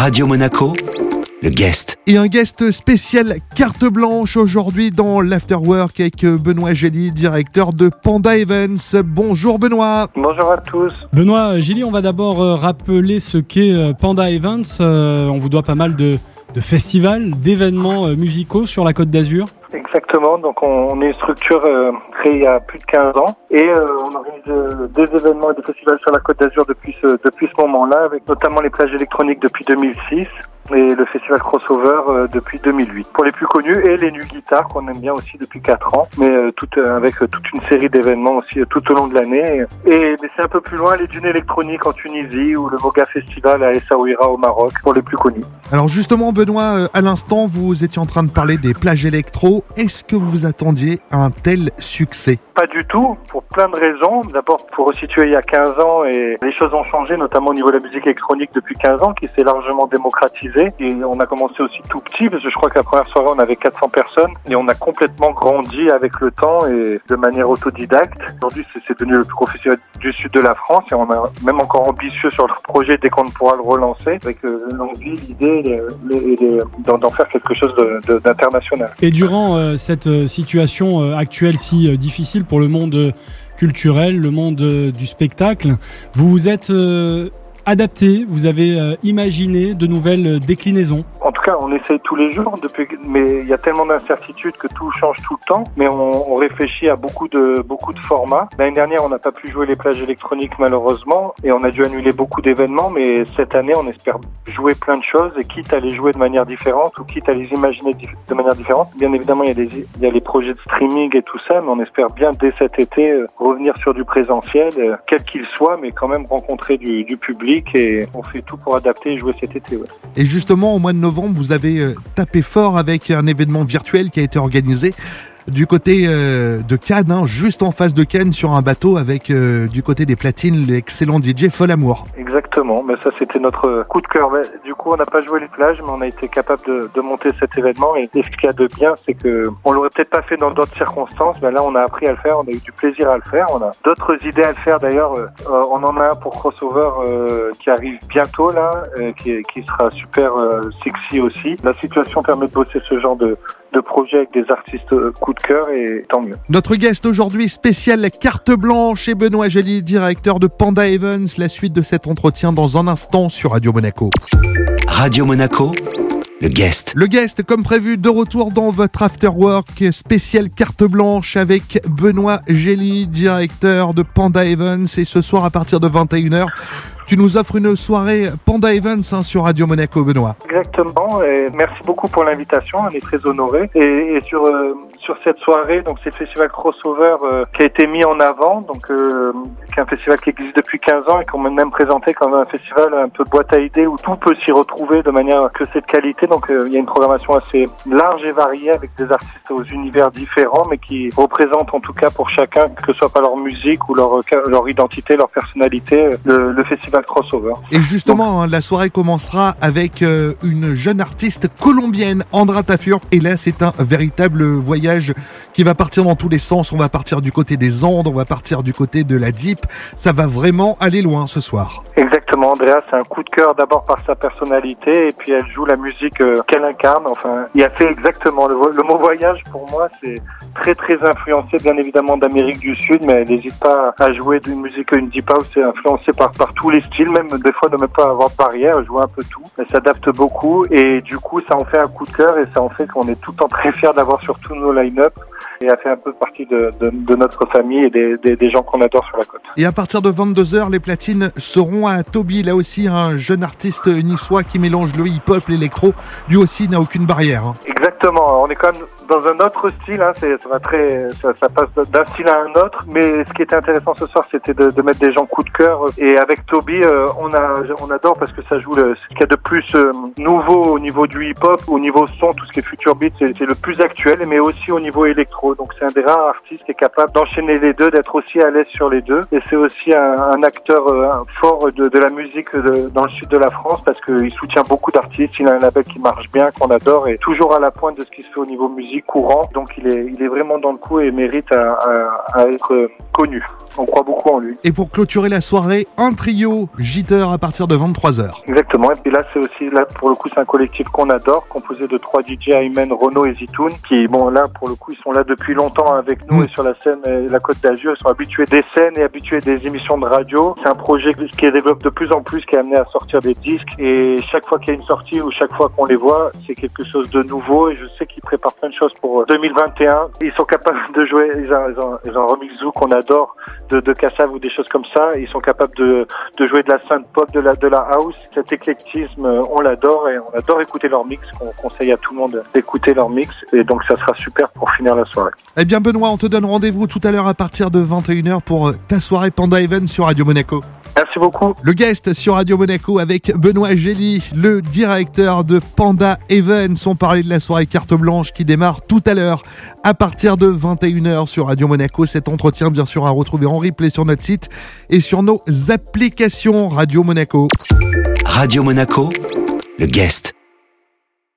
Radio Monaco, le guest. Et un guest spécial carte blanche aujourd'hui dans l'Afterwork avec Benoît Gély, directeur de Panda Events. Bonjour Benoît. Bonjour à tous. Benoît Gély, on va d'abord euh, rappeler ce qu'est euh, Panda Events. Euh, on vous doit pas mal de, de festivals, d'événements musicaux sur la Côte d'Azur. Exactement, donc on, est une structure créée il y a plus de 15 ans. Et on organise des événements et des festivals sur la Côte d'Azur depuis ce, depuis ce moment-là, avec notamment les plages électroniques depuis 2006 et le festival Crossover euh, depuis 2008 pour les plus connus et les Nuits Guitare qu'on aime bien aussi depuis 4 ans. Mais euh, tout, euh, avec toute une série d'événements aussi tout au long de l'année. Et mais c'est un peu plus loin les dunes électroniques en Tunisie ou le Moga Festival à Essaouira au Maroc pour les plus connus. Alors justement Benoît à l'instant vous étiez en train de parler des plages électro. Est-ce que vous vous attendiez à un tel succès? Pas du tout pour plein de raisons. D'abord pour resituer il y a 15 ans et les choses ont changé notamment au niveau de la musique électronique depuis 15 ans qui s'est largement et on a commencé aussi tout petit parce que je crois que la première soirée on avait 400 personnes et on a complètement grandi avec le temps et de manière autodidacte. Aujourd'hui c'est devenu le plus festival du sud de la France et on est même encore ambitieux sur le projet dès qu'on pourra le relancer avec euh, l'envie, l'idée d'en faire quelque chose d'international. Et durant euh, cette euh, situation actuelle si difficile pour le monde culturel, le monde du spectacle, vous vous êtes adapté, vous avez euh, imaginé de nouvelles euh, déclinaisons on essaye tous les jours, depuis, mais il y a tellement d'incertitudes que tout change tout le temps. Mais on, réfléchit à beaucoup de beaucoup de formats. L'année dernière, on n'a pas pu jouer les plages électroniques malheureusement, et on a dû annuler beaucoup d'événements. Mais cette année, on espère jouer plein de choses, et quitte à les jouer de manière différente ou quitte à les imaginer de manière différente. Bien évidemment, il y a y a les projets de streaming et tout ça, mais on espère bien dès cet été euh, revenir sur du présentiel, quel qu'il soit, mais quand même rencontrer du public et on fait tout pour adapter et jouer cet été. Et justement, au mois de novembre, vous avez euh, tapé fort avec un événement virtuel qui a été organisé du côté euh, de Cannes, hein, juste en face de Cannes, sur un bateau avec euh, du côté des platines l'excellent DJ Folamour. Exactement, mais ça c'était notre coup de cœur. du coup, on n'a pas joué les plages, mais on a été capable de, monter cet événement. Et, ce qu'il y a de bien, c'est que on l'aurait peut-être pas fait dans d'autres circonstances, mais là on a appris à le faire, on a eu du plaisir à le faire. On a d'autres idées à le faire d'ailleurs. Euh, on en a un pour crossover qui arrive bientôt là, qui, qui, sera super sexy aussi. La situation permet de bosser ce genre de, de projets avec des artistes coup de cœur et tant mieux. Notre guest aujourd'hui spécial carte blanche et Benoît Joly, directeur de Panda Evans. La suite de cet entretien dans un instant sur Radio Monaco. Radio Monaco le guest. Le guest, comme prévu, de retour dans votre afterwork spécial carte blanche avec Benoît Gély, directeur de Panda Evans. Et ce soir, à partir de 21h, tu nous offres une soirée Panda Events hein, sur Radio Monaco, Benoît. Exactement. Et merci beaucoup pour l'invitation. On est très honorés. Et, sur euh, sur cette soirée, donc c'est le festival crossover euh, qui a été mis en avant, donc euh, qui est un festival qui existe depuis 15 ans et qu'on m'a même présenté comme un festival un peu boîte à idées où tout peut s'y retrouver de manière que c'est de qualité. Donc il y a une programmation assez large et variée avec des artistes aux univers différents, mais qui représentent en tout cas pour chacun, que ce soit pas leur musique ou leur leur identité, leur personnalité, le festival crossover. Et justement, hein, la soirée commencera avec euh, une jeune artiste colombienne, Andra Tafur. Et là, c'est un véritable voyage qui va partir dans tous les sens. On va partir du côté des Andes, on va partir du côté de la Deep. Ça va vraiment aller loin ce soir. Exactement, Andrea, c'est un coup de cœur d'abord par sa personnalité et puis elle joue la musique euh, qu'elle incarne. Enfin, il a fait exactement le, mot voyage pour moi, c'est très très influencé bien évidemment d'Amérique du Sud, mais elle n'hésite pas à jouer d'une musique une deep house, c'est influencé par, par tous les styles, même des fois ne même pas avoir de barrière, elle joue un peu tout. Elle s'adapte beaucoup et du coup ça en fait un coup de cœur et ça en fait qu'on est tout le temps très fiers d'avoir sur tous nos line-up et a fait un peu partie de, de, notre famille et des, des, gens qu'on adore sur la côte. Et à partir de 22h, les platines seront à Toby, là aussi un jeune artiste niçois qui mélange le hip-hop, l'électro, lui aussi n'a aucune barrière. Hein. Exactement, on est quand même dans un autre style, hein, ça, va très, ça, passe d'un style à un autre. Mais ce qui était intéressant ce soir, c'était de, de mettre des gens coup de cœur. Et avec Toby, euh, on, a, on adore parce que ça joue le, ce qu'il y a de plus euh, nouveau au niveau du hip-hop, au niveau son, tout ce qui est future beat, c'est, c'est le plus actuel, mais aussi au niveau électro. Donc c'est un des rares artistes qui est capable d'enchaîner les deux, d'être aussi à l'aise sur les deux. Et c'est aussi un, un acteur euh, fort de, de, la musique de, dans le sud de la France parce qu'il soutient beaucoup d'artistes. Il a un label qui marche bien, qu'on adore et toujours à la pointe de ce qui se fait au niveau musique courant. Donc il est, il est vraiment dans le coup et mérite à, à, à être connu. On croit beaucoup en lui. Et pour clôturer la soirée, un trio Jitter à partir de 23h. Exactement. Et puis là, c'est aussi, là, pour le coup, c'est un collectif qu'on adore, composé de trois DJ, Ayman, Renault et Zitoun, qui, bon, là, pour le coup, ils sont là depuis longtemps avec nous Mm. et sur la scène et la Côte d'Azur. Ils sont habitués des scènes et habitués des émissions de radio. C'est un projet qui se développe de plus en plus, qui est amené à sortir des disques. Et chaque fois qu'il y a une sortie ou chaque fois qu'on les voit, c'est quelque chose de nouveau. Et je sais qu'ils préparent plein de choses pour 2021. Ils sont capables de jouer, ils ont, un remix Zoo qu'on adore de, de ou des choses comme ça. Ils sont capables de, de jouer de la synth pop, de la, de la house. Cet éclectisme, euh, on l'adore et on adore écouter leur mix. On conseille à tout le monde d'écouter leur mix. Et donc, ça sera super pour finir la soirée. Eh bien, Benoît, on te donne rendez-vous tout à l'heure à partir de 21h pour euh, ta soirée Panda Event sur Radio Monaco. Merci beaucoup. Le guest sur Radio Monaco avec Benoît Gély, le directeur de Panda Events. On parlait de la soirée carte blanche qui démarre tout à l'heure à partir de 21h sur Radio Monaco. Cet entretien, bien sûr, à retrouver en replay sur notre site et sur nos applications Radio Monaco. Radio Monaco, le guest.